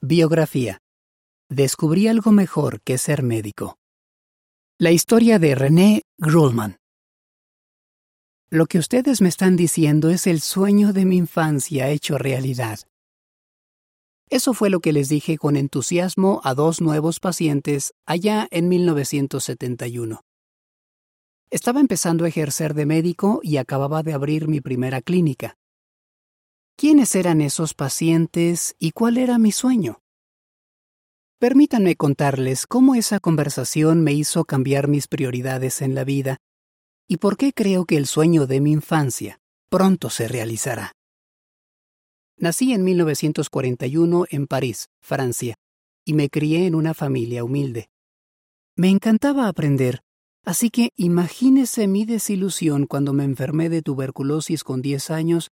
Biografía. Descubrí algo mejor que ser médico. La historia de René Grulman. Lo que ustedes me están diciendo es el sueño de mi infancia hecho realidad. Eso fue lo que les dije con entusiasmo a dos nuevos pacientes allá en 1971. Estaba empezando a ejercer de médico y acababa de abrir mi primera clínica. ¿Quiénes eran esos pacientes y cuál era mi sueño? Permítanme contarles cómo esa conversación me hizo cambiar mis prioridades en la vida y por qué creo que el sueño de mi infancia pronto se realizará. Nací en 1941 en París, Francia, y me crié en una familia humilde. Me encantaba aprender, así que imagínese mi desilusión cuando me enfermé de tuberculosis con 10 años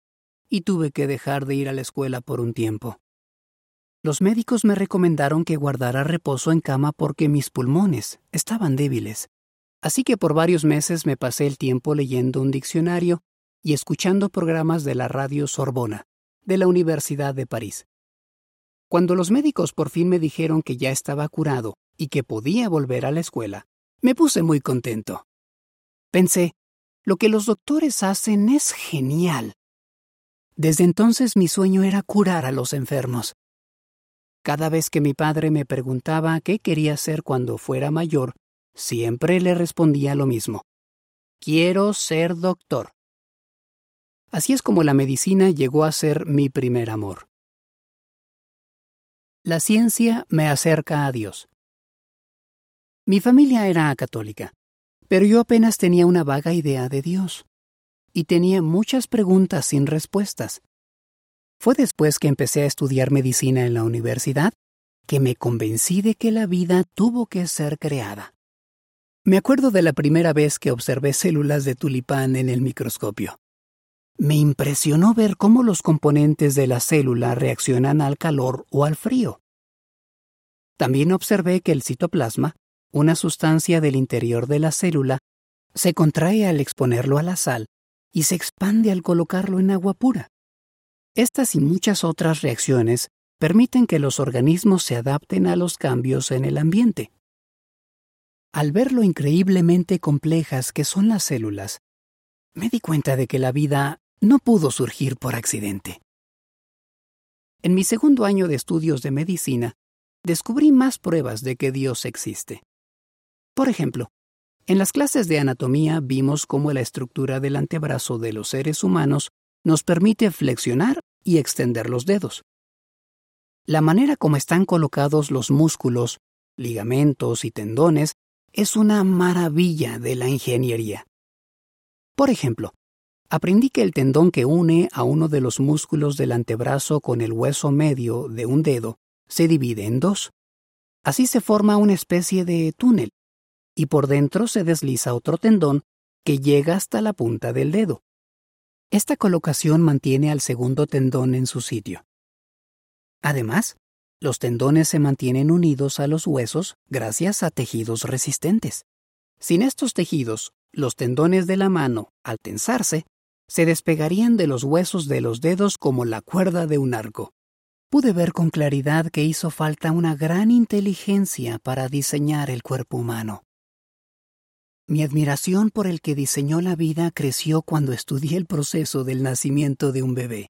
y tuve que dejar de ir a la escuela por un tiempo. Los médicos me recomendaron que guardara reposo en cama porque mis pulmones estaban débiles. Así que por varios meses me pasé el tiempo leyendo un diccionario y escuchando programas de la radio Sorbona, de la Universidad de París. Cuando los médicos por fin me dijeron que ya estaba curado y que podía volver a la escuela, me puse muy contento. Pensé, lo que los doctores hacen es genial. Desde entonces mi sueño era curar a los enfermos. Cada vez que mi padre me preguntaba qué quería ser cuando fuera mayor, siempre le respondía lo mismo. Quiero ser doctor. Así es como la medicina llegó a ser mi primer amor. La ciencia me acerca a Dios. Mi familia era católica, pero yo apenas tenía una vaga idea de Dios, y tenía muchas preguntas sin respuestas. Fue después que empecé a estudiar medicina en la universidad que me convencí de que la vida tuvo que ser creada. Me acuerdo de la primera vez que observé células de tulipán en el microscopio. Me impresionó ver cómo los componentes de la célula reaccionan al calor o al frío. También observé que el citoplasma, una sustancia del interior de la célula, se contrae al exponerlo a la sal y se expande al colocarlo en agua pura. Estas y muchas otras reacciones permiten que los organismos se adapten a los cambios en el ambiente. Al ver lo increíblemente complejas que son las células, me di cuenta de que la vida no pudo surgir por accidente. En mi segundo año de estudios de medicina, descubrí más pruebas de que Dios existe. Por ejemplo, en las clases de anatomía vimos cómo la estructura del antebrazo de los seres humanos nos permite flexionar y extender los dedos. La manera como están colocados los músculos, ligamentos y tendones es una maravilla de la ingeniería. Por ejemplo, aprendí que el tendón que une a uno de los músculos del antebrazo con el hueso medio de un dedo se divide en dos. Así se forma una especie de túnel, y por dentro se desliza otro tendón que llega hasta la punta del dedo. Esta colocación mantiene al segundo tendón en su sitio. Además, los tendones se mantienen unidos a los huesos gracias a tejidos resistentes. Sin estos tejidos, los tendones de la mano, al tensarse, se despegarían de los huesos de los dedos como la cuerda de un arco. Pude ver con claridad que hizo falta una gran inteligencia para diseñar el cuerpo humano. Mi admiración por el que diseñó la vida creció cuando estudié el proceso del nacimiento de un bebé.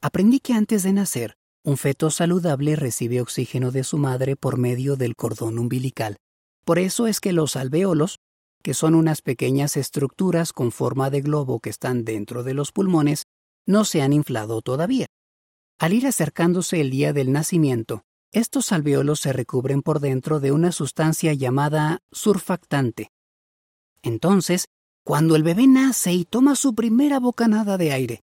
Aprendí que antes de nacer, un feto saludable recibe oxígeno de su madre por medio del cordón umbilical. Por eso es que los alveolos, que son unas pequeñas estructuras con forma de globo que están dentro de los pulmones, no se han inflado todavía. Al ir acercándose el día del nacimiento, estos alveolos se recubren por dentro de una sustancia llamada surfactante, entonces, cuando el bebé nace y toma su primera bocanada de aire,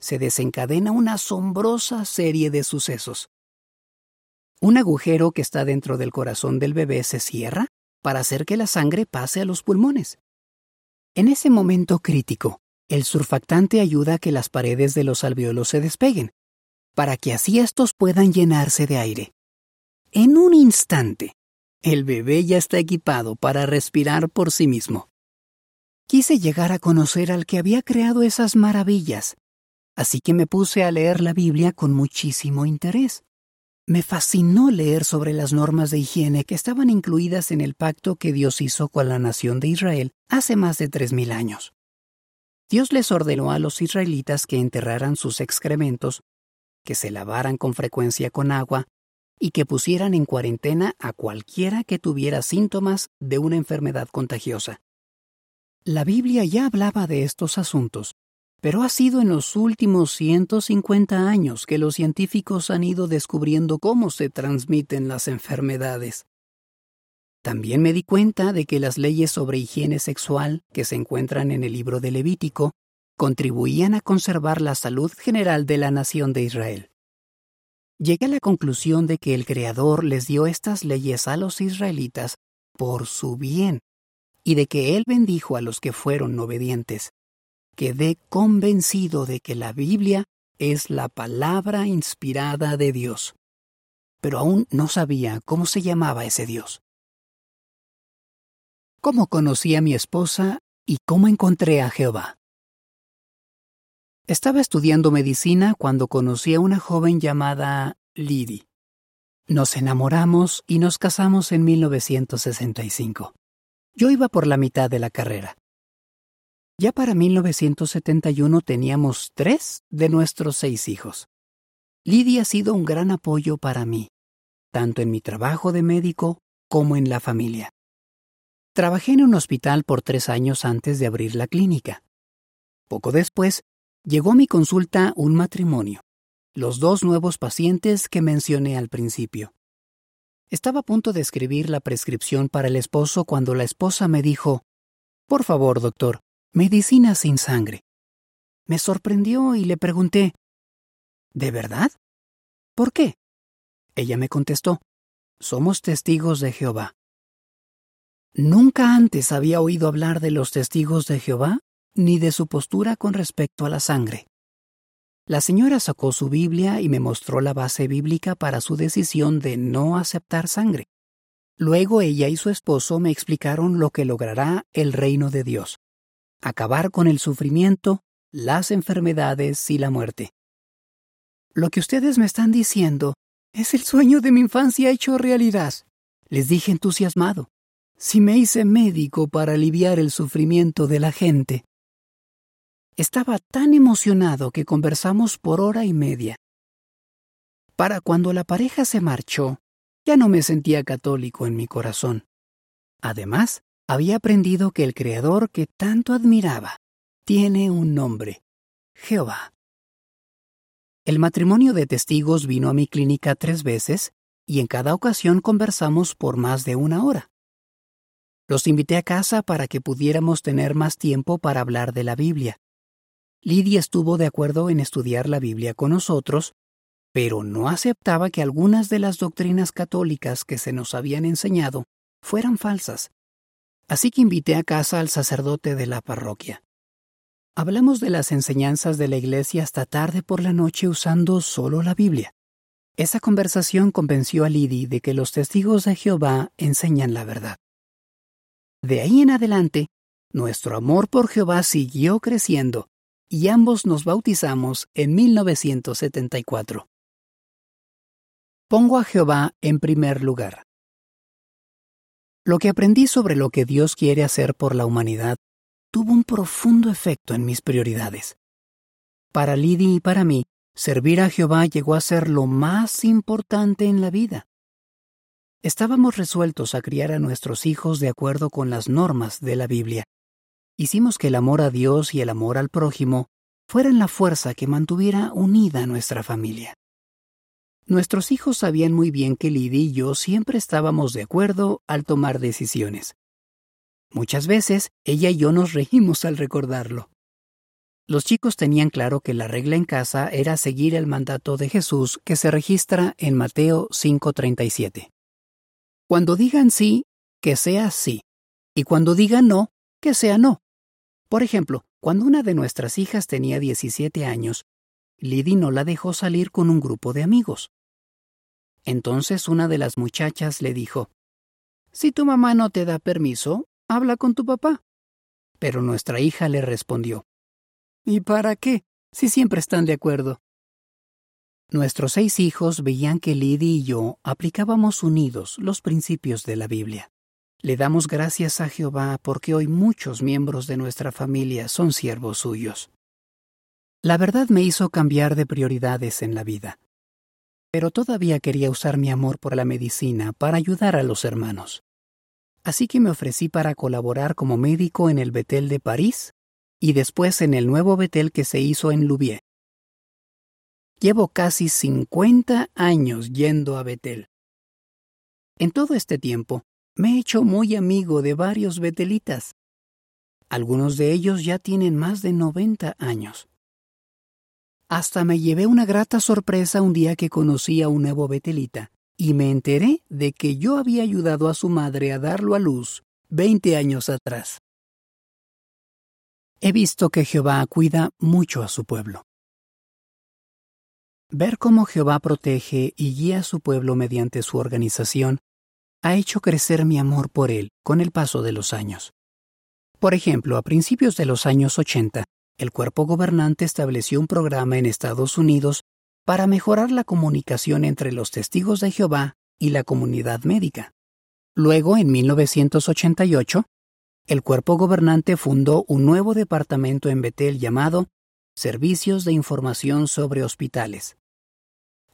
se desencadena una asombrosa serie de sucesos. Un agujero que está dentro del corazón del bebé se cierra para hacer que la sangre pase a los pulmones. En ese momento crítico, el surfactante ayuda a que las paredes de los alveolos se despeguen, para que así estos puedan llenarse de aire. En un instante, el bebé ya está equipado para respirar por sí mismo. Quise llegar a conocer al que había creado esas maravillas, así que me puse a leer la Biblia con muchísimo interés. Me fascinó leer sobre las normas de higiene que estaban incluidas en el pacto que Dios hizo con la nación de Israel hace más de tres mil años. Dios les ordenó a los israelitas que enterraran sus excrementos, que se lavaran con frecuencia con agua y que pusieran en cuarentena a cualquiera que tuviera síntomas de una enfermedad contagiosa. La Biblia ya hablaba de estos asuntos, pero ha sido en los últimos 150 años que los científicos han ido descubriendo cómo se transmiten las enfermedades. También me di cuenta de que las leyes sobre higiene sexual que se encuentran en el libro de Levítico contribuían a conservar la salud general de la nación de Israel. Llegué a la conclusión de que el Creador les dio estas leyes a los israelitas por su bien y de que Él bendijo a los que fueron obedientes. Quedé convencido de que la Biblia es la palabra inspirada de Dios. Pero aún no sabía cómo se llamaba ese Dios. ¿Cómo conocí a mi esposa y cómo encontré a Jehová? Estaba estudiando medicina cuando conocí a una joven llamada Lidi. Nos enamoramos y nos casamos en 1965. Yo iba por la mitad de la carrera. Ya para 1971 teníamos tres de nuestros seis hijos. Lidia ha sido un gran apoyo para mí, tanto en mi trabajo de médico como en la familia. Trabajé en un hospital por tres años antes de abrir la clínica. Poco después, llegó a mi consulta un matrimonio, los dos nuevos pacientes que mencioné al principio. Estaba a punto de escribir la prescripción para el esposo cuando la esposa me dijo, Por favor, doctor, medicina sin sangre. Me sorprendió y le pregunté, ¿De verdad? ¿Por qué? Ella me contestó, Somos testigos de Jehová. Nunca antes había oído hablar de los testigos de Jehová ni de su postura con respecto a la sangre. La señora sacó su Biblia y me mostró la base bíblica para su decisión de no aceptar sangre. Luego ella y su esposo me explicaron lo que logrará el reino de Dios, acabar con el sufrimiento, las enfermedades y la muerte. Lo que ustedes me están diciendo es el sueño de mi infancia hecho realidad, les dije entusiasmado si me hice médico para aliviar el sufrimiento de la gente. Estaba tan emocionado que conversamos por hora y media. Para cuando la pareja se marchó, ya no me sentía católico en mi corazón. Además, había aprendido que el Creador que tanto admiraba tiene un nombre, Jehová. El matrimonio de testigos vino a mi clínica tres veces y en cada ocasión conversamos por más de una hora. Los invité a casa para que pudiéramos tener más tiempo para hablar de la Biblia. Lidia estuvo de acuerdo en estudiar la Biblia con nosotros, pero no aceptaba que algunas de las doctrinas católicas que se nos habían enseñado fueran falsas. Así que invité a casa al sacerdote de la parroquia. Hablamos de las enseñanzas de la Iglesia hasta tarde por la noche usando solo la Biblia. Esa conversación convenció a Lidi de que los testigos de Jehová enseñan la verdad. De ahí en adelante, nuestro amor por Jehová siguió creciendo y ambos nos bautizamos en 1974. Pongo a Jehová en primer lugar. Lo que aprendí sobre lo que Dios quiere hacer por la humanidad tuvo un profundo efecto en mis prioridades. Para Lidi y para mí, servir a Jehová llegó a ser lo más importante en la vida. Estábamos resueltos a criar a nuestros hijos de acuerdo con las normas de la Biblia. Hicimos que el amor a Dios y el amor al prójimo fueran la fuerza que mantuviera unida nuestra familia. Nuestros hijos sabían muy bien que Lidia y yo siempre estábamos de acuerdo al tomar decisiones. Muchas veces ella y yo nos reímos al recordarlo. Los chicos tenían claro que la regla en casa era seguir el mandato de Jesús que se registra en Mateo 5:37. Cuando digan sí, que sea sí, y cuando digan no, que sea no. Por ejemplo, cuando una de nuestras hijas tenía 17 años, Liddy no la dejó salir con un grupo de amigos. Entonces una de las muchachas le dijo, Si tu mamá no te da permiso, habla con tu papá. Pero nuestra hija le respondió, ¿Y para qué, si siempre están de acuerdo? Nuestros seis hijos veían que Liddy y yo aplicábamos unidos los principios de la Biblia. Le damos gracias a Jehová porque hoy muchos miembros de nuestra familia son siervos suyos. La verdad me hizo cambiar de prioridades en la vida, pero todavía quería usar mi amor por la medicina para ayudar a los hermanos. Así que me ofrecí para colaborar como médico en el Betel de París y después en el nuevo Betel que se hizo en Louviers. Llevo casi 50 años yendo a Betel. En todo este tiempo, me he hecho muy amigo de varios betelitas. Algunos de ellos ya tienen más de 90 años. Hasta me llevé una grata sorpresa un día que conocí a un nuevo betelita y me enteré de que yo había ayudado a su madre a darlo a luz 20 años atrás. He visto que Jehová cuida mucho a su pueblo. Ver cómo Jehová protege y guía a su pueblo mediante su organización ha hecho crecer mi amor por él con el paso de los años. Por ejemplo, a principios de los años 80, el cuerpo gobernante estableció un programa en Estados Unidos para mejorar la comunicación entre los testigos de Jehová y la comunidad médica. Luego, en 1988, el cuerpo gobernante fundó un nuevo departamento en Betel llamado Servicios de Información sobre Hospitales.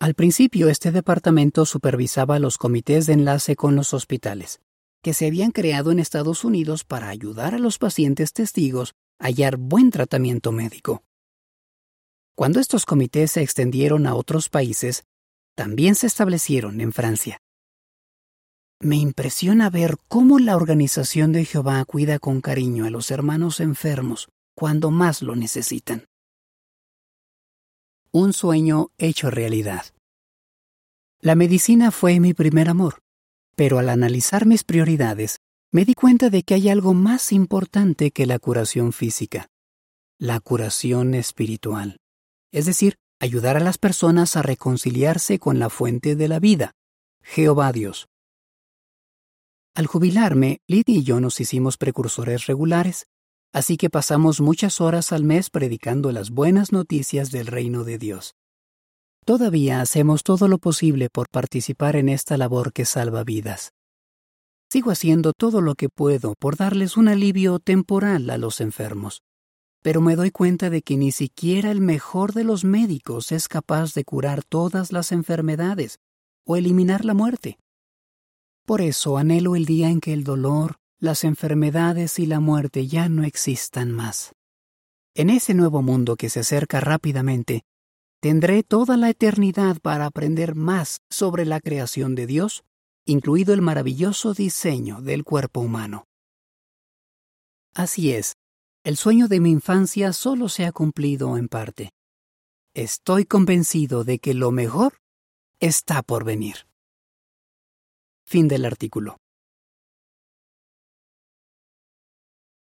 Al principio este departamento supervisaba los comités de enlace con los hospitales, que se habían creado en Estados Unidos para ayudar a los pacientes testigos a hallar buen tratamiento médico. Cuando estos comités se extendieron a otros países, también se establecieron en Francia. Me impresiona ver cómo la organización de Jehová cuida con cariño a los hermanos enfermos cuando más lo necesitan un sueño hecho realidad. La medicina fue mi primer amor, pero al analizar mis prioridades, me di cuenta de que hay algo más importante que la curación física, la curación espiritual, es decir, ayudar a las personas a reconciliarse con la fuente de la vida, Jehová Dios. Al jubilarme, Lidia y yo nos hicimos precursores regulares así que pasamos muchas horas al mes predicando las buenas noticias del reino de Dios. Todavía hacemos todo lo posible por participar en esta labor que salva vidas. Sigo haciendo todo lo que puedo por darles un alivio temporal a los enfermos, pero me doy cuenta de que ni siquiera el mejor de los médicos es capaz de curar todas las enfermedades o eliminar la muerte. Por eso anhelo el día en que el dolor, las enfermedades y la muerte ya no existan más. En ese nuevo mundo que se acerca rápidamente, tendré toda la eternidad para aprender más sobre la creación de Dios, incluido el maravilloso diseño del cuerpo humano. Así es, el sueño de mi infancia solo se ha cumplido en parte. Estoy convencido de que lo mejor está por venir. Fin del artículo.